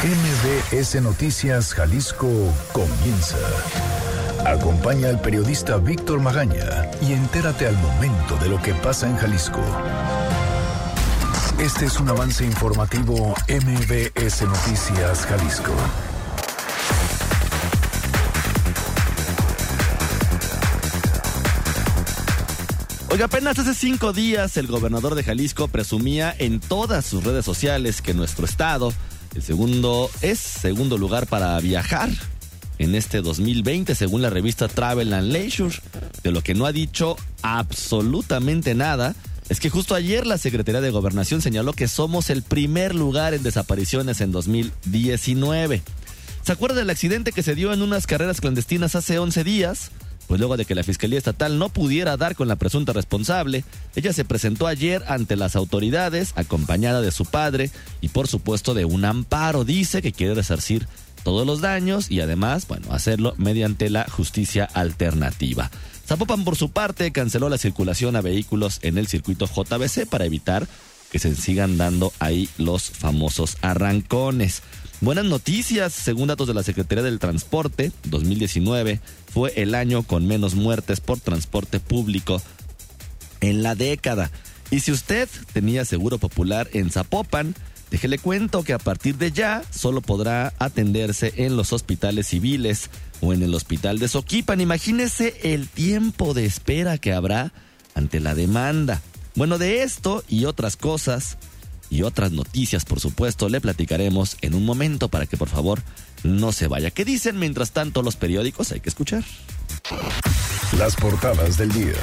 MBS Noticias Jalisco comienza. Acompaña al periodista Víctor Magaña y entérate al momento de lo que pasa en Jalisco. Este es un avance informativo MBS Noticias Jalisco. Oiga, apenas hace cinco días el gobernador de Jalisco presumía en todas sus redes sociales que nuestro estado el segundo es segundo lugar para viajar en este 2020 según la revista Travel and Leisure. De lo que no ha dicho absolutamente nada es que justo ayer la Secretaría de Gobernación señaló que somos el primer lugar en desapariciones en 2019. ¿Se acuerda del accidente que se dio en unas carreras clandestinas hace 11 días? Pues luego de que la Fiscalía Estatal no pudiera dar con la presunta responsable, ella se presentó ayer ante las autoridades acompañada de su padre y por supuesto de un amparo. Dice que quiere resarcir todos los daños y además, bueno, hacerlo mediante la justicia alternativa. Zapopan por su parte canceló la circulación a vehículos en el circuito JBC para evitar que se sigan dando ahí los famosos arrancones. Buenas noticias, según datos de la Secretaría del Transporte, 2019 fue el año con menos muertes por transporte público en la década. Y si usted tenía seguro popular en Zapopan, déjele cuento que a partir de ya solo podrá atenderse en los hospitales civiles o en el hospital de Soquipan. Imagínese el tiempo de espera que habrá ante la demanda. Bueno, de esto y otras cosas y otras noticias, por supuesto, le platicaremos en un momento para que por favor no se vaya. ¿Qué dicen mientras tanto los periódicos? Hay que escuchar. Las portadas del día.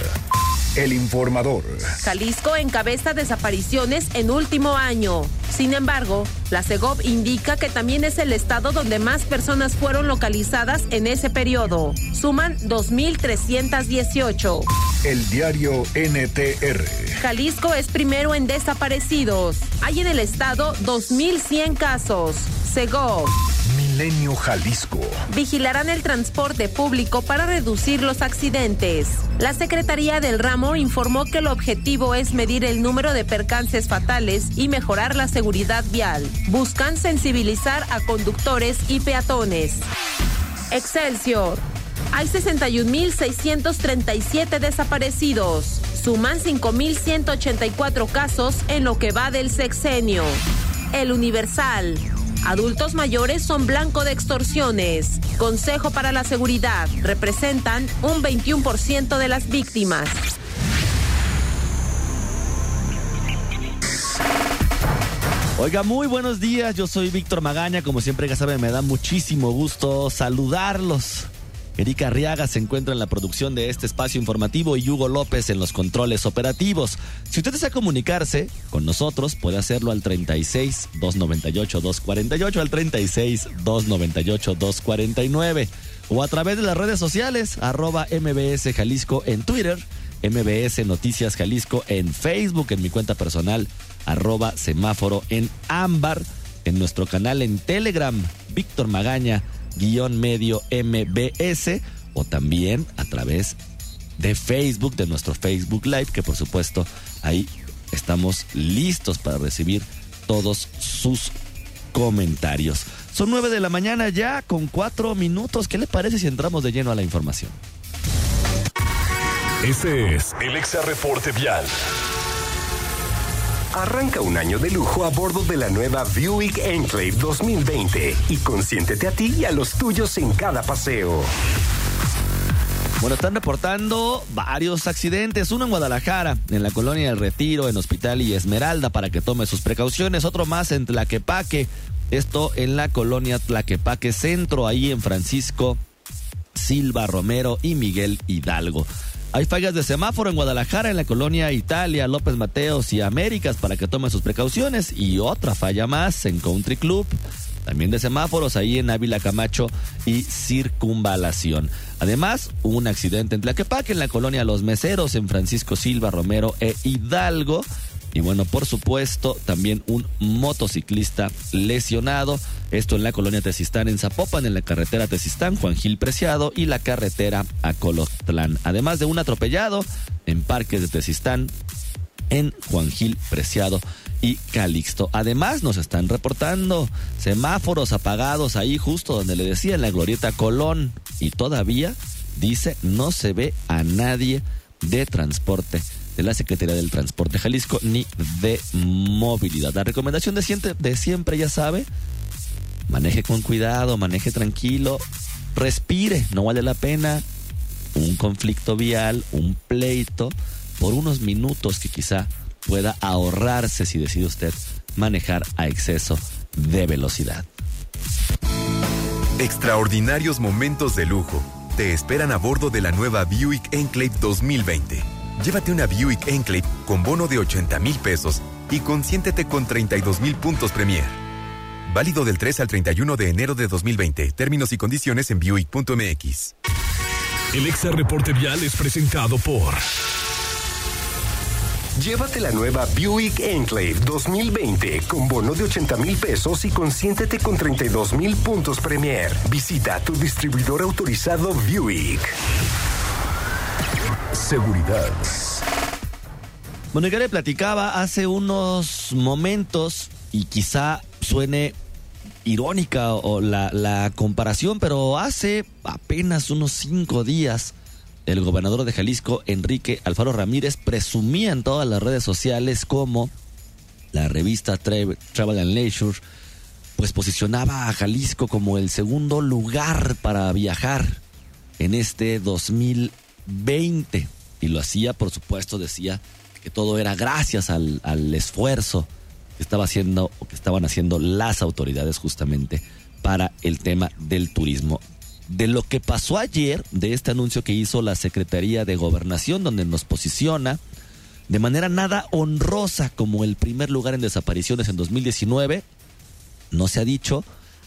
El informador. Jalisco encabeza desapariciones en último año. Sin embargo, la CEGOV indica que también es el estado donde más personas fueron localizadas en ese periodo. Suman 2.318. El diario NTR. Jalisco es primero en desaparecidos. Hay en el estado 2.100 casos. CEGOV. Milenio Jalisco. Vigilarán el transporte público para reducir los accidentes. La Secretaría del Ramo informó que el objetivo es medir el número de percances fatales y mejorar la seguridad vial. Buscan sensibilizar a conductores y peatones. Excelsior. Hay 61.637 desaparecidos. Suman 5.184 casos en lo que va del sexenio. El Universal. Adultos mayores son blanco de extorsiones. Consejo para la Seguridad. Representan un 21% de las víctimas. Oiga, muy buenos días. Yo soy Víctor Magaña. Como siempre, ya saben, me da muchísimo gusto saludarlos. Erika Arriaga se encuentra en la producción de este espacio informativo y Hugo López en los controles operativos. Si usted desea comunicarse con nosotros, puede hacerlo al 36 298 248, al 36 298 249 o a través de las redes sociales, arroba MBS Jalisco en Twitter, MBS Noticias Jalisco en Facebook, en mi cuenta personal, arroba semáforo en ámbar, en nuestro canal en Telegram, Víctor Magaña guion medio MBS o también a través de Facebook, de nuestro Facebook Live, que por supuesto ahí estamos listos para recibir todos sus comentarios. Son nueve de la mañana ya con cuatro minutos. ¿Qué le parece si entramos de lleno a la información? Este es el Exa Reporte Vial. Arranca un año de lujo a bordo de la nueva Buick Enclave 2020 y consiéntete a ti y a los tuyos en cada paseo. Bueno, están reportando varios accidentes, uno en Guadalajara, en la colonia del Retiro, en Hospital y Esmeralda, para que tome sus precauciones, otro más en Tlaquepaque, esto en la colonia Tlaquepaque Centro, ahí en Francisco Silva Romero y Miguel Hidalgo. Hay fallas de semáforo en Guadalajara, en la colonia Italia, López Mateos y Américas para que tomen sus precauciones. Y otra falla más en Country Club. También de semáforos ahí en Ávila Camacho y Circunvalación. Además, un accidente en Tlaquepaque, en la colonia Los Meseros, en Francisco Silva, Romero e Hidalgo. Y bueno, por supuesto, también un motociclista lesionado. Esto en la colonia Tezistán, en Zapopan, en la carretera Tezistán, Juan Gil Preciado y la carretera a Colotlán. Además de un atropellado en Parques de Tezistán, en Juan Gil Preciado y Calixto. Además, nos están reportando semáforos apagados ahí justo donde le decía en la glorieta Colón y todavía dice no se ve a nadie de transporte de la Secretaría del Transporte Jalisco ni de movilidad. La recomendación de siempre, de siempre ya sabe, maneje con cuidado, maneje tranquilo, respire, no vale la pena un conflicto vial, un pleito, por unos minutos que quizá pueda ahorrarse si decide usted manejar a exceso de velocidad. Extraordinarios momentos de lujo te esperan a bordo de la nueva Buick Enclave 2020. Llévate una Buick Enclave con bono de 80 mil pesos y consiéntete con 32 mil puntos Premier. Válido del 3 al 31 de enero de 2020. Términos y condiciones en Buick.mx. El Exa Reporte Vial es presentado por... Llévate la nueva Buick Enclave 2020 con bono de 80 mil pesos y consiéntete con 32 mil puntos Premier. Visita tu distribuidor autorizado Buick. Seguridad. Bueno, ya le platicaba hace unos momentos y quizá suene irónica o la, la comparación, pero hace apenas unos cinco días el gobernador de Jalisco, Enrique Alfaro Ramírez, presumía en todas las redes sociales como la revista Travel and Leisure, pues posicionaba a Jalisco como el segundo lugar para viajar en este 2020. Y lo hacía, por supuesto, decía que todo era gracias al, al esfuerzo que estaba haciendo o que estaban haciendo las autoridades justamente para el tema del turismo de lo que pasó ayer, de este anuncio que hizo la Secretaría de Gobernación, donde nos posiciona de manera nada honrosa como el primer lugar en desapariciones en 2019. No se ha dicho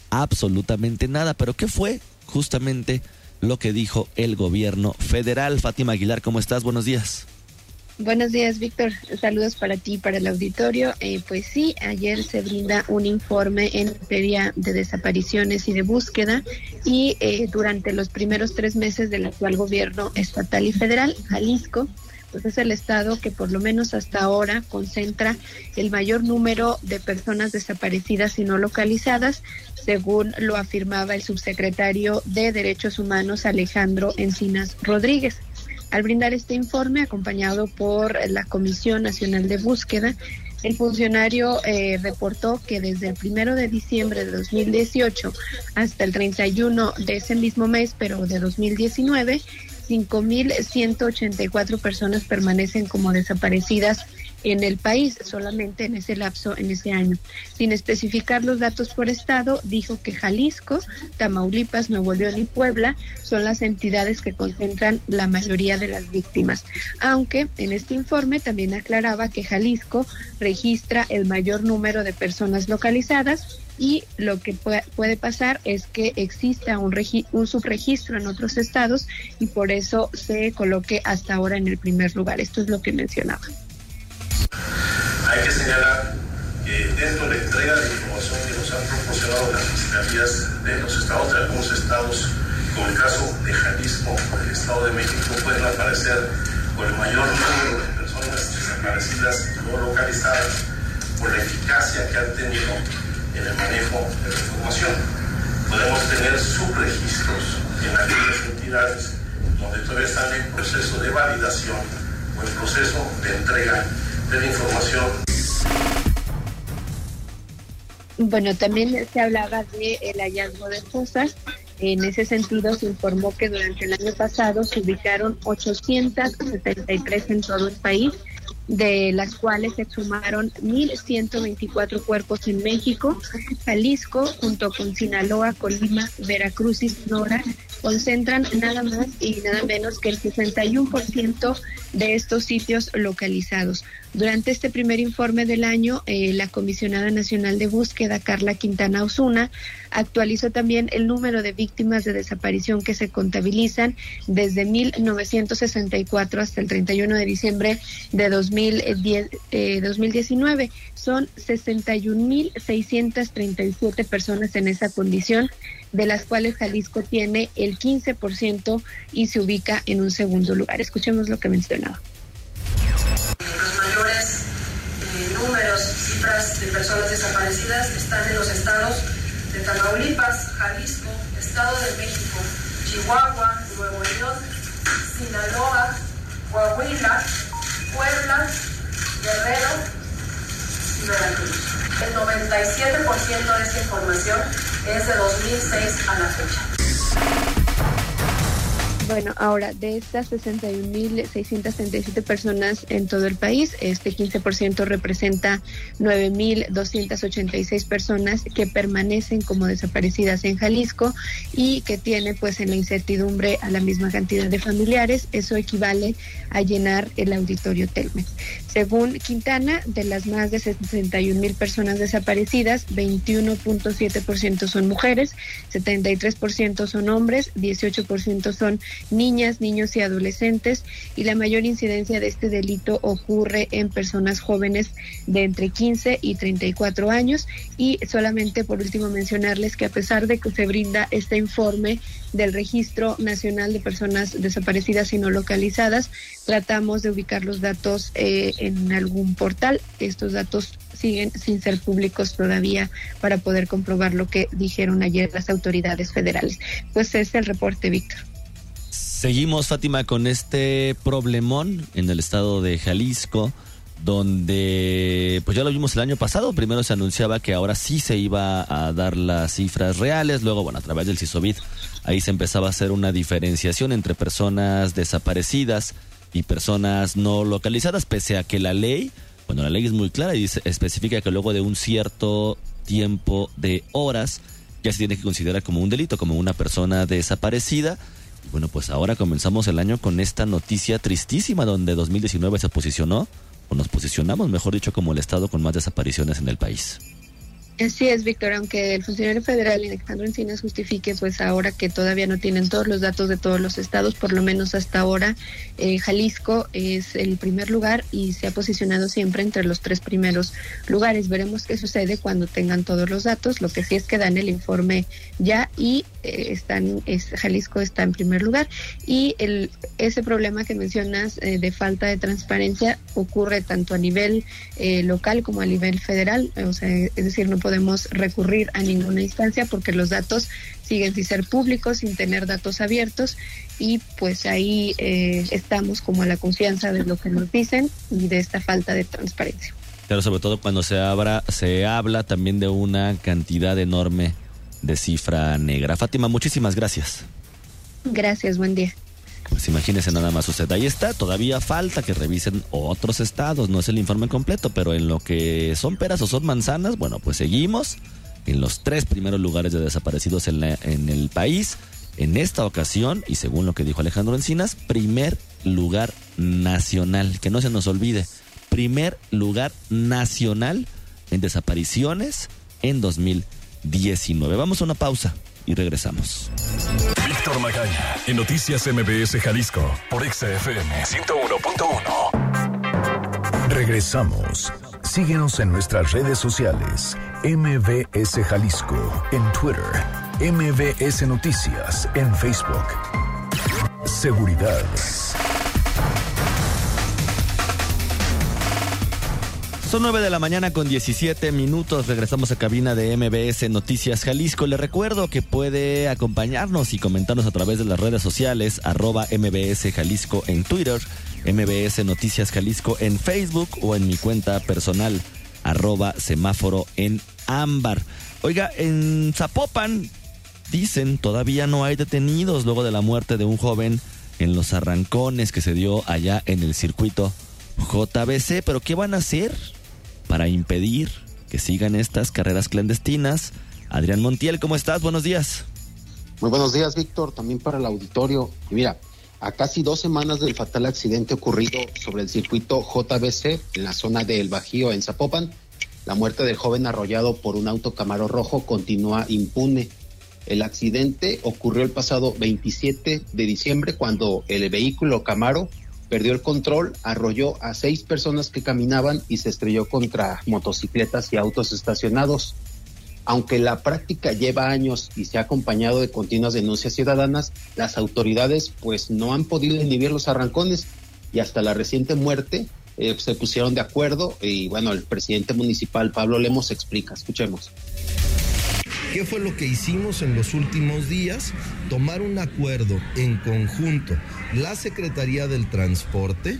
absolutamente nada, pero ¿qué fue justamente lo que dijo el gobierno federal? Fátima Aguilar, ¿cómo estás? Buenos días. Buenos días, Víctor. Saludos para ti y para el auditorio. Eh, pues sí, ayer se brinda un informe en materia de desapariciones y de búsqueda y eh, durante los primeros tres meses del actual gobierno estatal y federal, Jalisco, pues es el estado que por lo menos hasta ahora concentra el mayor número de personas desaparecidas y no localizadas, según lo afirmaba el subsecretario de Derechos Humanos Alejandro Encinas Rodríguez. Al brindar este informe, acompañado por la Comisión Nacional de Búsqueda, el funcionario eh, reportó que desde el primero de diciembre de 2018 hasta el 31 de ese mismo mes, pero de 2019, 5.184 personas permanecen como desaparecidas en el país, solamente en ese lapso, en ese año. Sin especificar los datos por estado, dijo que Jalisco, Tamaulipas, Nuevo León y Puebla son las entidades que concentran la mayoría de las víctimas. Aunque en este informe también aclaraba que Jalisco registra el mayor número de personas localizadas y lo que puede pasar es que exista un, un subregistro en otros estados y por eso se coloque hasta ahora en el primer lugar. Esto es lo que mencionaba. Hay que señalar que dentro de la entrega de información que nos han proporcionado las fiscalías de los estados, de algunos estados, como el caso de Jalisco o del Estado de México, pueden aparecer por el mayor número de personas desaparecidas no localizadas por la eficacia que han tenido en el manejo de la información. Podemos tener subregistros en aquellas entidades donde todavía están en proceso de validación o en proceso de entrega de información. Bueno, también se hablaba de el hallazgo de fosas. En ese sentido, se informó que durante el año pasado se ubicaron 873 en todo el país, de las cuales se sumaron 1.124 cuerpos en México, Jalisco, junto con Sinaloa, Colima, Veracruz y Sonora, concentran nada más y nada menos que el 61% de estos sitios localizados. Durante este primer informe del año, eh, la comisionada nacional de búsqueda, Carla Quintana Osuna, actualizó también el número de víctimas de desaparición que se contabilizan desde 1964 hasta el 31 de diciembre de 2010, eh, 2019. Son 61.637 personas en esa condición, de las cuales Jalisco tiene el 15% y se ubica en un segundo lugar. Escuchemos lo que mencionaba. Los mayores eh, números, cifras de personas desaparecidas están en los estados de Tamaulipas, Jalisco, Estado de México, Chihuahua, Nuevo León, Sinaloa, Coahuila, Puebla, Guerrero y Veracruz. El 97% de esta información es de 2006 a la fecha. Bueno, ahora de estas 61.637 personas en todo el país, este 15% representa 9.286 personas que permanecen como desaparecidas en Jalisco y que tiene pues en la incertidumbre a la misma cantidad de familiares. Eso equivale a llenar el auditorio Telmex. Según Quintana, de las más de 61.000 personas desaparecidas, 21.7% son mujeres, 73% son hombres, 18% son niñas, niños y adolescentes y la mayor incidencia de este delito ocurre en personas jóvenes de entre 15 y 34 años y solamente por último mencionarles que a pesar de que se brinda este informe del Registro Nacional de Personas Desaparecidas y No Localizadas, tratamos de ubicar los datos eh, en algún portal. Estos datos siguen sin ser públicos todavía para poder comprobar lo que dijeron ayer las autoridades federales. Pues es el reporte, Víctor. Seguimos, Fátima, con este problemón en el estado de Jalisco, donde, pues ya lo vimos el año pasado, primero se anunciaba que ahora sí se iba a dar las cifras reales, luego, bueno, a través del CISOVID, ahí se empezaba a hacer una diferenciación entre personas desaparecidas y personas no localizadas, pese a que la ley, bueno, la ley es muy clara y dice, especifica que luego de un cierto tiempo de horas, ya se tiene que considerar como un delito, como una persona desaparecida, bueno, pues ahora comenzamos el año con esta noticia tristísima donde 2019 se posicionó, o nos posicionamos, mejor dicho, como el estado con más desapariciones en el país. Así es, Víctor, aunque el funcionario federal Alejandro Encinas justifique, pues ahora que todavía no tienen todos los datos de todos los estados, por lo menos hasta ahora, eh, Jalisco es el primer lugar y se ha posicionado siempre entre los tres primeros lugares. Veremos qué sucede cuando tengan todos los datos. Lo que sí es que dan el informe ya y eh, están, es, Jalisco está en primer lugar y el, ese problema que mencionas eh, de falta de transparencia ocurre tanto a nivel local como a nivel federal, o sea, es decir, no recurrir a ninguna instancia porque los datos siguen sin ser públicos, sin tener datos abiertos y pues ahí eh, estamos como a la confianza de lo que nos dicen y de esta falta de transparencia. Pero sobre todo cuando se, abra, se habla también de una cantidad enorme de cifra negra. Fátima, muchísimas gracias. Gracias, buen día. Pues imagínese nada más usted. Ahí está, todavía falta que revisen otros estados. No es el informe completo, pero en lo que son peras o son manzanas, bueno, pues seguimos en los tres primeros lugares de desaparecidos en, en el país. En esta ocasión, y según lo que dijo Alejandro Encinas, primer lugar nacional. Que no se nos olvide, primer lugar nacional en desapariciones en 2019. Vamos a una pausa y regresamos. Víctor Magaña, en Noticias MBS Jalisco, por XFM 101.1. Regresamos. Síguenos en nuestras redes sociales. MBS Jalisco en Twitter. MBS Noticias en Facebook. Seguridad. Son 9 de la mañana con 17 minutos. Regresamos a cabina de MBS Noticias Jalisco. Le recuerdo que puede acompañarnos y comentarnos a través de las redes sociales, arroba MBS Jalisco en Twitter, MBS Noticias Jalisco en Facebook o en mi cuenta personal, arroba semáforo en ámbar. Oiga, en Zapopan dicen todavía no hay detenidos luego de la muerte de un joven en los arrancones que se dio allá en el circuito JBC. Pero ¿qué van a hacer? Para impedir que sigan estas carreras clandestinas. Adrián Montiel, ¿cómo estás? Buenos días. Muy buenos días, Víctor, también para el auditorio. mira, a casi dos semanas del fatal accidente ocurrido sobre el circuito JBC en la zona del Bajío, en Zapopan, la muerte del joven arrollado por un auto Camaro rojo continúa impune. El accidente ocurrió el pasado 27 de diciembre cuando el vehículo Camaro perdió el control, arrolló a seis personas que caminaban y se estrelló contra motocicletas y autos estacionados. Aunque la práctica lleva años y se ha acompañado de continuas denuncias ciudadanas, las autoridades pues no han podido inhibir los arrancones y hasta la reciente muerte eh, se pusieron de acuerdo y bueno, el presidente municipal Pablo Lemos explica, escuchemos. ¿Qué fue lo que hicimos en los últimos días? Tomar un acuerdo en conjunto, la Secretaría del Transporte,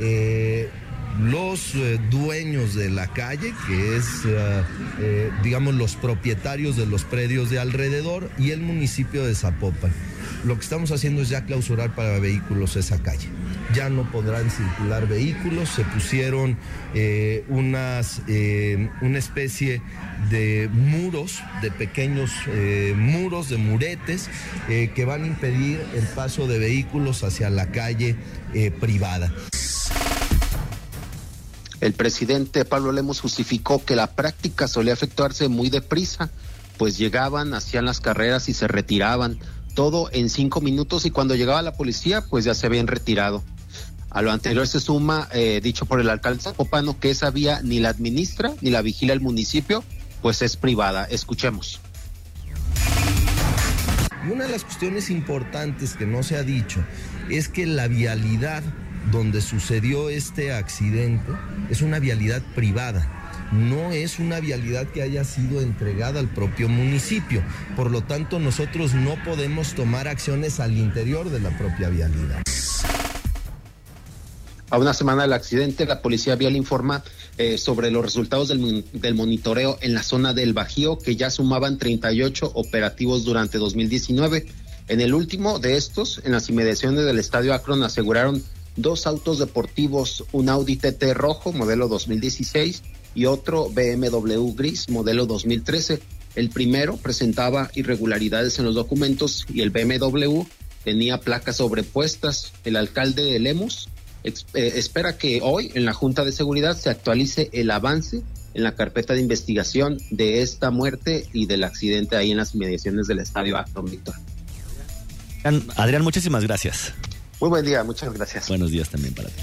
eh, los eh, dueños de la calle, que es, eh, eh, digamos, los propietarios de los predios de alrededor y el municipio de Zapopan. Lo que estamos haciendo es ya clausurar para vehículos esa calle. Ya no podrán circular vehículos, se pusieron unas, una especie de muros, de pequeños muros, de muretes, que van a impedir el paso de vehículos hacia la calle privada. El presidente Pablo Lemos justificó que la práctica solía efectuarse muy deprisa, pues llegaban, hacían las carreras y se retiraban, todo en cinco minutos y cuando llegaba la policía, pues ya se habían retirado. A lo anterior se suma, eh, dicho por el alcalde Zapopano, que esa vía ni la administra ni la vigila el municipio, pues es privada. Escuchemos. Una de las cuestiones importantes que no se ha dicho es que la vialidad donde sucedió este accidente es una vialidad privada no es una vialidad que haya sido entregada al propio municipio. Por lo tanto, nosotros no podemos tomar acciones al interior de la propia vialidad. A una semana del accidente, la policía vial informa eh, sobre los resultados del, del, monitoreo en la zona del Bajío, que ya sumaban 38 operativos durante 2019. En el último de estos, en las inmediaciones del Estadio Akron, aseguraron dos autos deportivos, un Audi TT rojo modelo 2016 y otro BMW gris modelo 2013. El primero presentaba irregularidades en los documentos y el BMW tenía placas sobrepuestas. El alcalde de Lemos eh, espera que hoy en la Junta de Seguridad se actualice el avance en la carpeta de investigación de esta muerte y del accidente ahí en las inmediaciones del estadio Acton Víctor. Adrián, muchísimas gracias. Muy buen día, muchas gracias. Buenos días también para ti.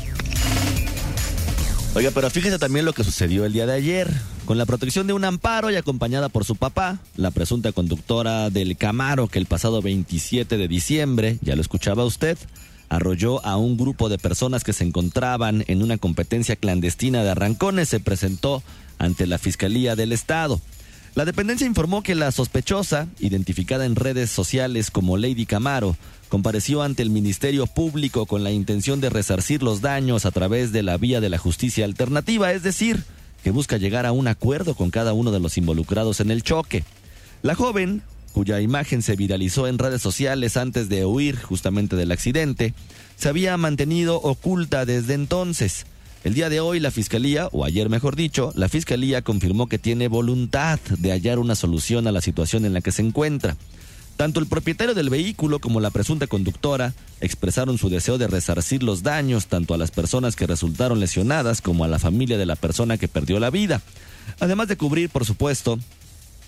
Oiga, pero fíjese también lo que sucedió el día de ayer. Con la protección de un amparo y acompañada por su papá, la presunta conductora del Camaro que el pasado 27 de diciembre, ya lo escuchaba usted, arrolló a un grupo de personas que se encontraban en una competencia clandestina de arrancones, se presentó ante la Fiscalía del Estado. La dependencia informó que la sospechosa, identificada en redes sociales como Lady Camaro, compareció ante el Ministerio Público con la intención de resarcir los daños a través de la vía de la justicia alternativa, es decir, que busca llegar a un acuerdo con cada uno de los involucrados en el choque. La joven, cuya imagen se viralizó en redes sociales antes de huir justamente del accidente, se había mantenido oculta desde entonces. El día de hoy la Fiscalía, o ayer mejor dicho, la Fiscalía confirmó que tiene voluntad de hallar una solución a la situación en la que se encuentra. Tanto el propietario del vehículo como la presunta conductora expresaron su deseo de resarcir los daños tanto a las personas que resultaron lesionadas como a la familia de la persona que perdió la vida, además de cubrir, por supuesto,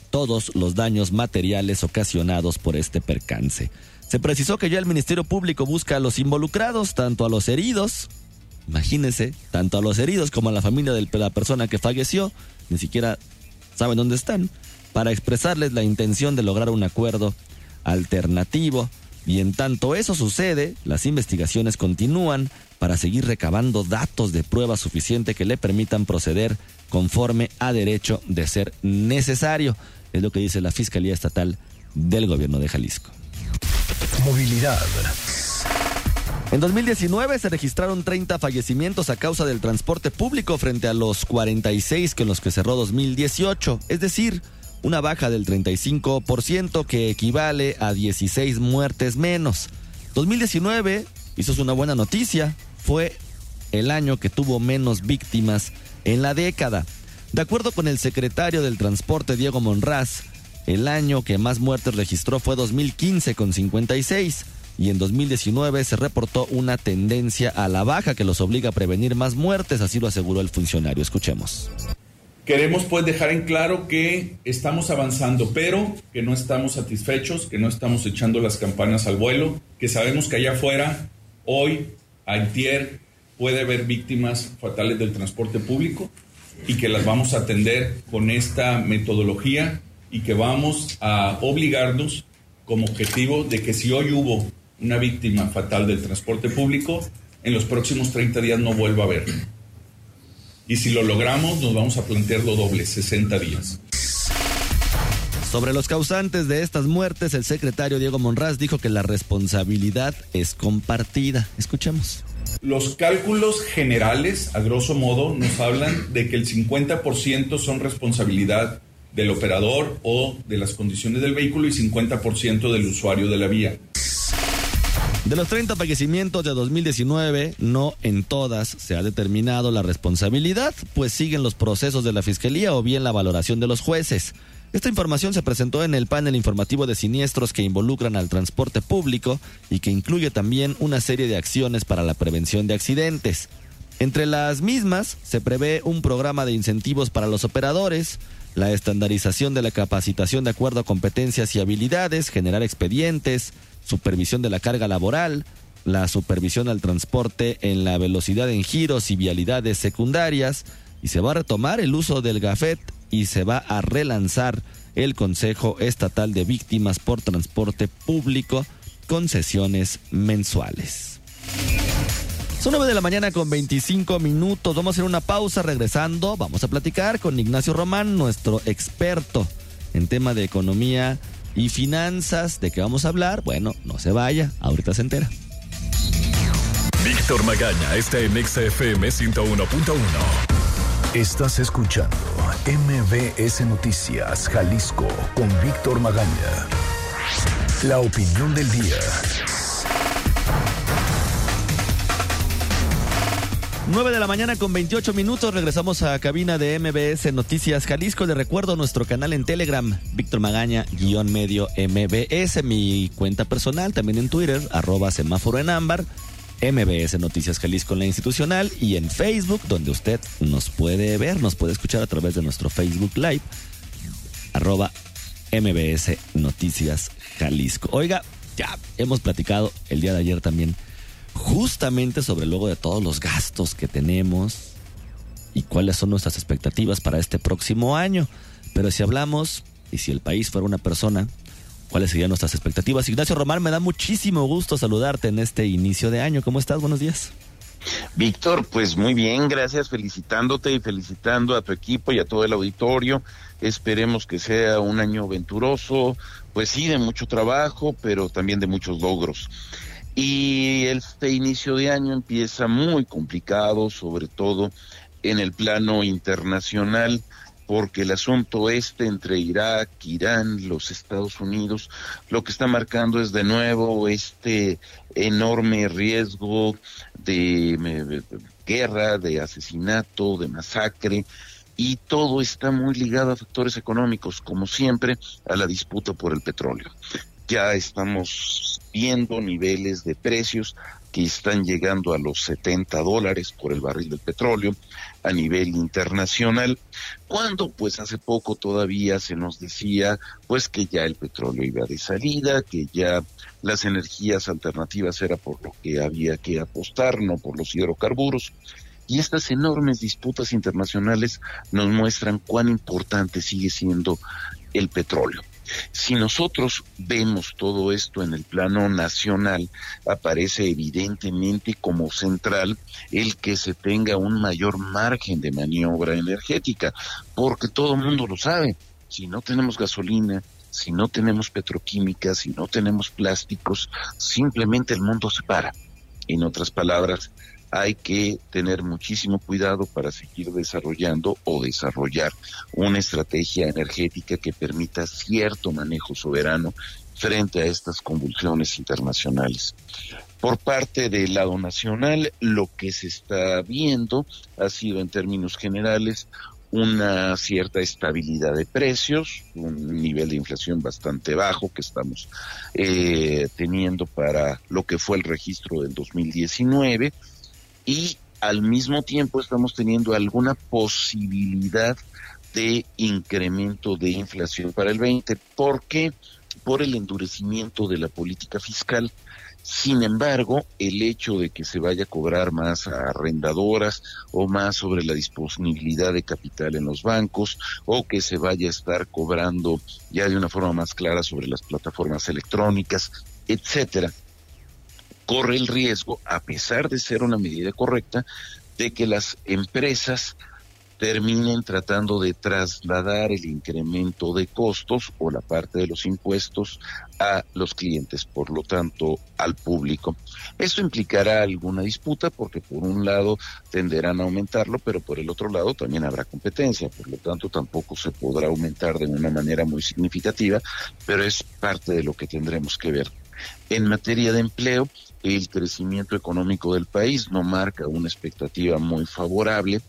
todos los daños materiales ocasionados por este percance. Se precisó que ya el Ministerio Público busca a los involucrados, tanto a los heridos, imagínense, tanto a los heridos como a la familia de la persona que falleció, ni siquiera saben dónde están, para expresarles la intención de lograr un acuerdo alternativo. Y en tanto eso sucede, las investigaciones continúan para seguir recabando datos de prueba suficiente que le permitan proceder conforme a derecho de ser necesario. Es lo que dice la Fiscalía Estatal del Gobierno de Jalisco. Movilidad. En 2019 se registraron 30 fallecimientos a causa del transporte público frente a los 46 con los que cerró 2018. Es decir, una baja del 35% que equivale a 16 muertes menos. 2019, y eso es una buena noticia, fue el año que tuvo menos víctimas en la década. De acuerdo con el secretario del Transporte Diego Monraz, el año que más muertes registró fue 2015 con 56 y en 2019 se reportó una tendencia a la baja que los obliga a prevenir más muertes, así lo aseguró el funcionario. Escuchemos. Queremos pues dejar en claro que estamos avanzando, pero que no estamos satisfechos, que no estamos echando las campanas al vuelo, que sabemos que allá afuera, hoy, antier, puede haber víctimas fatales del transporte público y que las vamos a atender con esta metodología y que vamos a obligarnos como objetivo de que si hoy hubo una víctima fatal del transporte público, en los próximos 30 días no vuelva a haber y si lo logramos nos vamos a plantear lo doble, 60 días. Sobre los causantes de estas muertes, el secretario Diego Monraz dijo que la responsabilidad es compartida. Escuchemos. Los cálculos generales, a grosso modo, nos hablan de que el 50% son responsabilidad del operador o de las condiciones del vehículo y 50% del usuario de la vía. De los 30 fallecimientos de 2019, no en todas se ha determinado la responsabilidad, pues siguen los procesos de la Fiscalía o bien la valoración de los jueces. Esta información se presentó en el panel informativo de siniestros que involucran al transporte público y que incluye también una serie de acciones para la prevención de accidentes. Entre las mismas se prevé un programa de incentivos para los operadores, la estandarización de la capacitación de acuerdo a competencias y habilidades, generar expedientes, supervisión de la carga laboral, la supervisión al transporte en la velocidad en giros y vialidades secundarias, y se va a retomar el uso del GAFET y se va a relanzar el Consejo Estatal de Víctimas por Transporte Público con sesiones mensuales. Son 9 de la mañana con 25 minutos. Vamos a hacer una pausa. Regresando, vamos a platicar con Ignacio Román, nuestro experto en tema de economía y finanzas. ¿De qué vamos a hablar? Bueno, no se vaya. Ahorita se entera. Víctor Magaña está en XFM 101.1. Estás escuchando MBS Noticias Jalisco con Víctor Magaña. La opinión del día. 9 de la mañana con 28 minutos. Regresamos a cabina de MBS Noticias Jalisco. Le recuerdo nuestro canal en Telegram, Víctor Magaña, guion medio MBS. Mi cuenta personal también en Twitter, arroba semáforo en ámbar. MBS Noticias Jalisco en la institucional y en Facebook, donde usted nos puede ver, nos puede escuchar a través de nuestro Facebook Live, arroba MBS Noticias Jalisco. Oiga, ya hemos platicado el día de ayer también justamente sobre luego de todos los gastos que tenemos y cuáles son nuestras expectativas para este próximo año. Pero si hablamos y si el país fuera una persona, cuáles serían nuestras expectativas. Ignacio Román, me da muchísimo gusto saludarte en este inicio de año. ¿Cómo estás? Buenos días. Víctor, pues muy bien, gracias, felicitándote y felicitando a tu equipo y a todo el auditorio. Esperemos que sea un año venturoso, pues sí, de mucho trabajo, pero también de muchos logros. Y este inicio de año empieza muy complicado, sobre todo en el plano internacional porque el asunto este entre Irak, Irán, los Estados Unidos, lo que está marcando es de nuevo este enorme riesgo de, guerra, de asesinato, de masacre, y todo está muy ligado a factores económicos, como siempre, a la disputa por el petróleo. Ya estamos viendo niveles de precios que están llegando a los 70 dólares por el barril del petróleo a nivel internacional, cuando pues hace poco todavía se nos decía pues que ya el petróleo iba de salida, que ya las energías alternativas era por lo que había que apostar, no por los hidrocarburos. Y estas enormes disputas internacionales nos muestran cuán importante sigue siendo el petróleo. Si nosotros vemos todo esto en el plano nacional, aparece evidentemente como central el que se tenga un mayor margen de maniobra energética, porque todo el mundo lo sabe. Si no tenemos gasolina, si no tenemos petroquímica, si no tenemos plásticos, simplemente el mundo se para. En otras palabras, hay que tener muchísimo cuidado para seguir desarrollando o desarrollar una estrategia energética que permita cierto manejo soberano frente a estas convulsiones internacionales. Por parte del lado nacional, lo que se está viendo ha sido en términos generales una cierta estabilidad de precios, un nivel de inflación bastante bajo que estamos eh, teniendo para lo que fue el registro del 2019 y al mismo tiempo estamos teniendo alguna posibilidad de incremento de inflación para el 20. ¿Por qué? Por el endurecimiento de la política fiscal. Sin embargo, el hecho de que se vaya a cobrar más a arrendadoras o más sobre la disponibilidad de capital en los bancos o que se vaya a estar cobrando ya de una forma más clara sobre las plataformas electrónicas, etcétera, corre el riesgo, a pesar de ser una medida correcta, de que las empresas terminen tratando de trasladar el incremento de costos o la parte de los impuestos a los clientes, por lo tanto al público. Esto implicará alguna disputa porque por un lado tenderán a aumentarlo, pero por el otro lado también habrá competencia, por lo tanto tampoco se podrá aumentar de una manera muy significativa, pero es parte de lo que tendremos que ver. En materia de empleo, el crecimiento económico del país no marca una expectativa muy favorable.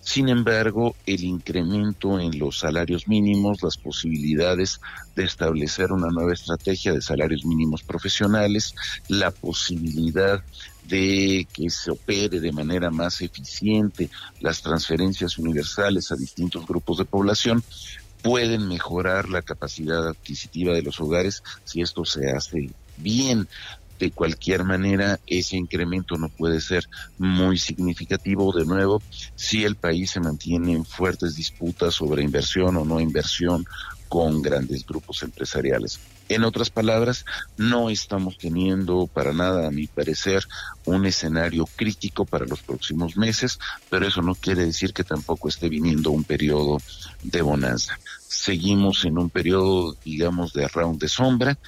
Sin embargo, el incremento en los salarios mínimos, las posibilidades de establecer una nueva estrategia de salarios mínimos profesionales, la posibilidad de que se opere de manera más eficiente las transferencias universales a distintos grupos de población, pueden mejorar la capacidad adquisitiva de los hogares si esto se hace bien de cualquier manera ese incremento no puede ser muy significativo de nuevo si el país se mantiene en fuertes disputas sobre inversión o no inversión con grandes grupos empresariales. En otras palabras, no estamos teniendo para nada, a mi parecer, un escenario crítico para los próximos meses, pero eso no quiere decir que tampoco esté viniendo un periodo de bonanza. Seguimos en un periodo, digamos, de round de sombra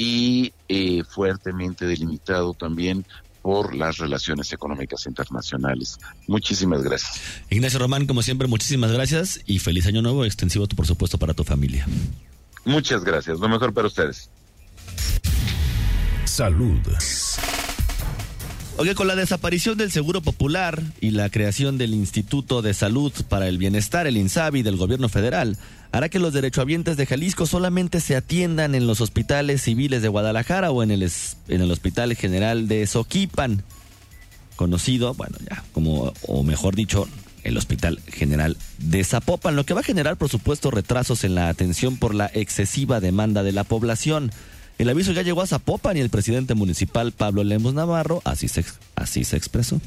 y eh, fuertemente delimitado también por las relaciones económicas internacionales. Muchísimas gracias. Ignacio Román, como siempre, muchísimas gracias y feliz año nuevo, extensivo por supuesto para tu familia. Muchas gracias, lo mejor para ustedes. Salud. Oye, con la desaparición del Seguro Popular y la creación del Instituto de Salud para el Bienestar, el INSABI, del gobierno federal, hará que los derechohabientes de Jalisco solamente se atiendan en los hospitales civiles de Guadalajara o en el, en el Hospital General de Soquipan, conocido, bueno, ya, como, o mejor dicho, el Hospital General de Zapopan, lo que va a generar, por supuesto, retrasos en la atención por la excesiva demanda de la población. El aviso ya llegó a Zapopan y el presidente municipal Pablo Lemos Navarro así se, así se expresó.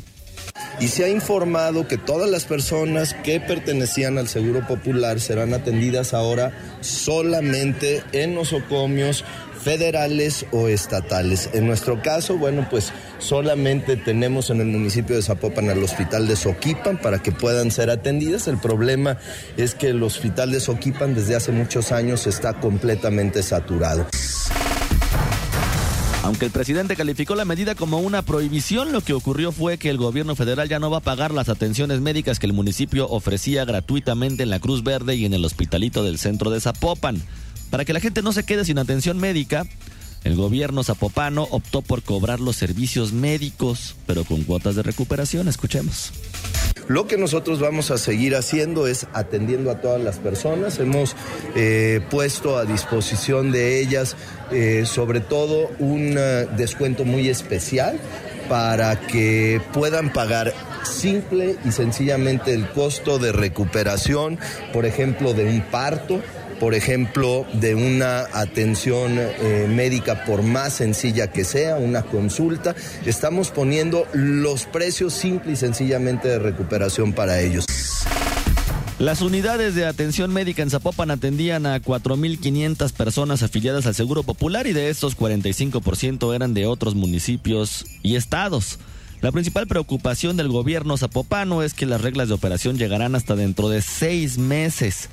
Y se ha informado que todas las personas que pertenecían al Seguro Popular serán atendidas ahora solamente en nosocomios federales o estatales. En nuestro caso, bueno, pues solamente tenemos en el municipio de Zapopan el hospital de Soquipan para que puedan ser atendidas. El problema es que el hospital de Soquipan desde hace muchos años está completamente saturado. Aunque el presidente calificó la medida como una prohibición, lo que ocurrió fue que el gobierno federal ya no va a pagar las atenciones médicas que el municipio ofrecía gratuitamente en la Cruz Verde y en el hospitalito del centro de Zapopan. Para que la gente no se quede sin atención médica, el gobierno zapopano optó por cobrar los servicios médicos, pero con cuotas de recuperación. Escuchemos. Lo que nosotros vamos a seguir haciendo es atendiendo a todas las personas. Hemos eh, puesto a disposición de ellas eh, sobre todo un eh, descuento muy especial para que puedan pagar simple y sencillamente el costo de recuperación, por ejemplo, de un parto por ejemplo, de una atención eh, médica, por más sencilla que sea, una consulta. Estamos poniendo los precios simple y sencillamente de recuperación para ellos. Las unidades de atención médica en Zapopan atendían a 4.500 personas afiliadas al Seguro Popular y de estos 45% eran de otros municipios y estados. La principal preocupación del gobierno zapopano es que las reglas de operación llegarán hasta dentro de seis meses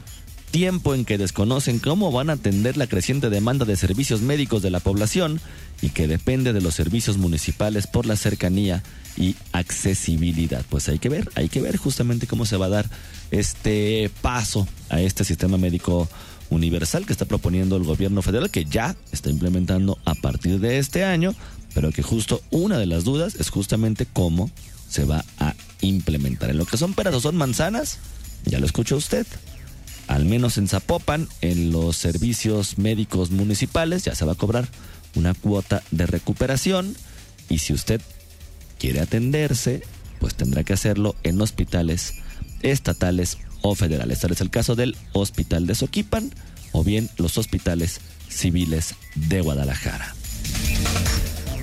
tiempo en que desconocen cómo van a atender la creciente demanda de servicios médicos de la población y que depende de los servicios municipales por la cercanía y accesibilidad. Pues hay que ver, hay que ver justamente cómo se va a dar este paso a este sistema médico universal que está proponiendo el gobierno federal, que ya está implementando a partir de este año, pero que justo una de las dudas es justamente cómo se va a implementar. En lo que son peras o son manzanas, ya lo escuchó usted al menos en Zapopan, en los servicios médicos municipales, ya se va a cobrar una cuota de recuperación y si usted quiere atenderse, pues tendrá que hacerlo en hospitales estatales o federales. Tal es el caso del Hospital de Soquipan o bien los hospitales civiles de Guadalajara.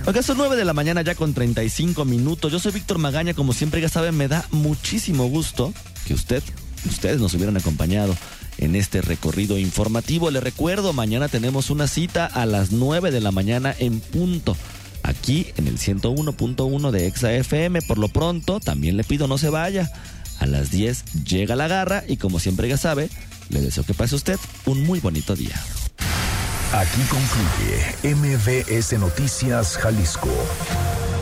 Acá son 9 de la mañana ya con 35 minutos. Yo soy Víctor Magaña, como siempre ya saben, me da muchísimo gusto que usted, ustedes nos hubieran acompañado en este recorrido informativo. Le recuerdo, mañana tenemos una cita a las 9 de la mañana en punto. Aquí en el 101.1 de Exa FM. Por lo pronto, también le pido no se vaya. A las 10 llega la garra y como siempre ya sabe, le deseo que pase usted un muy bonito día. Aquí concluye MBS Noticias Jalisco.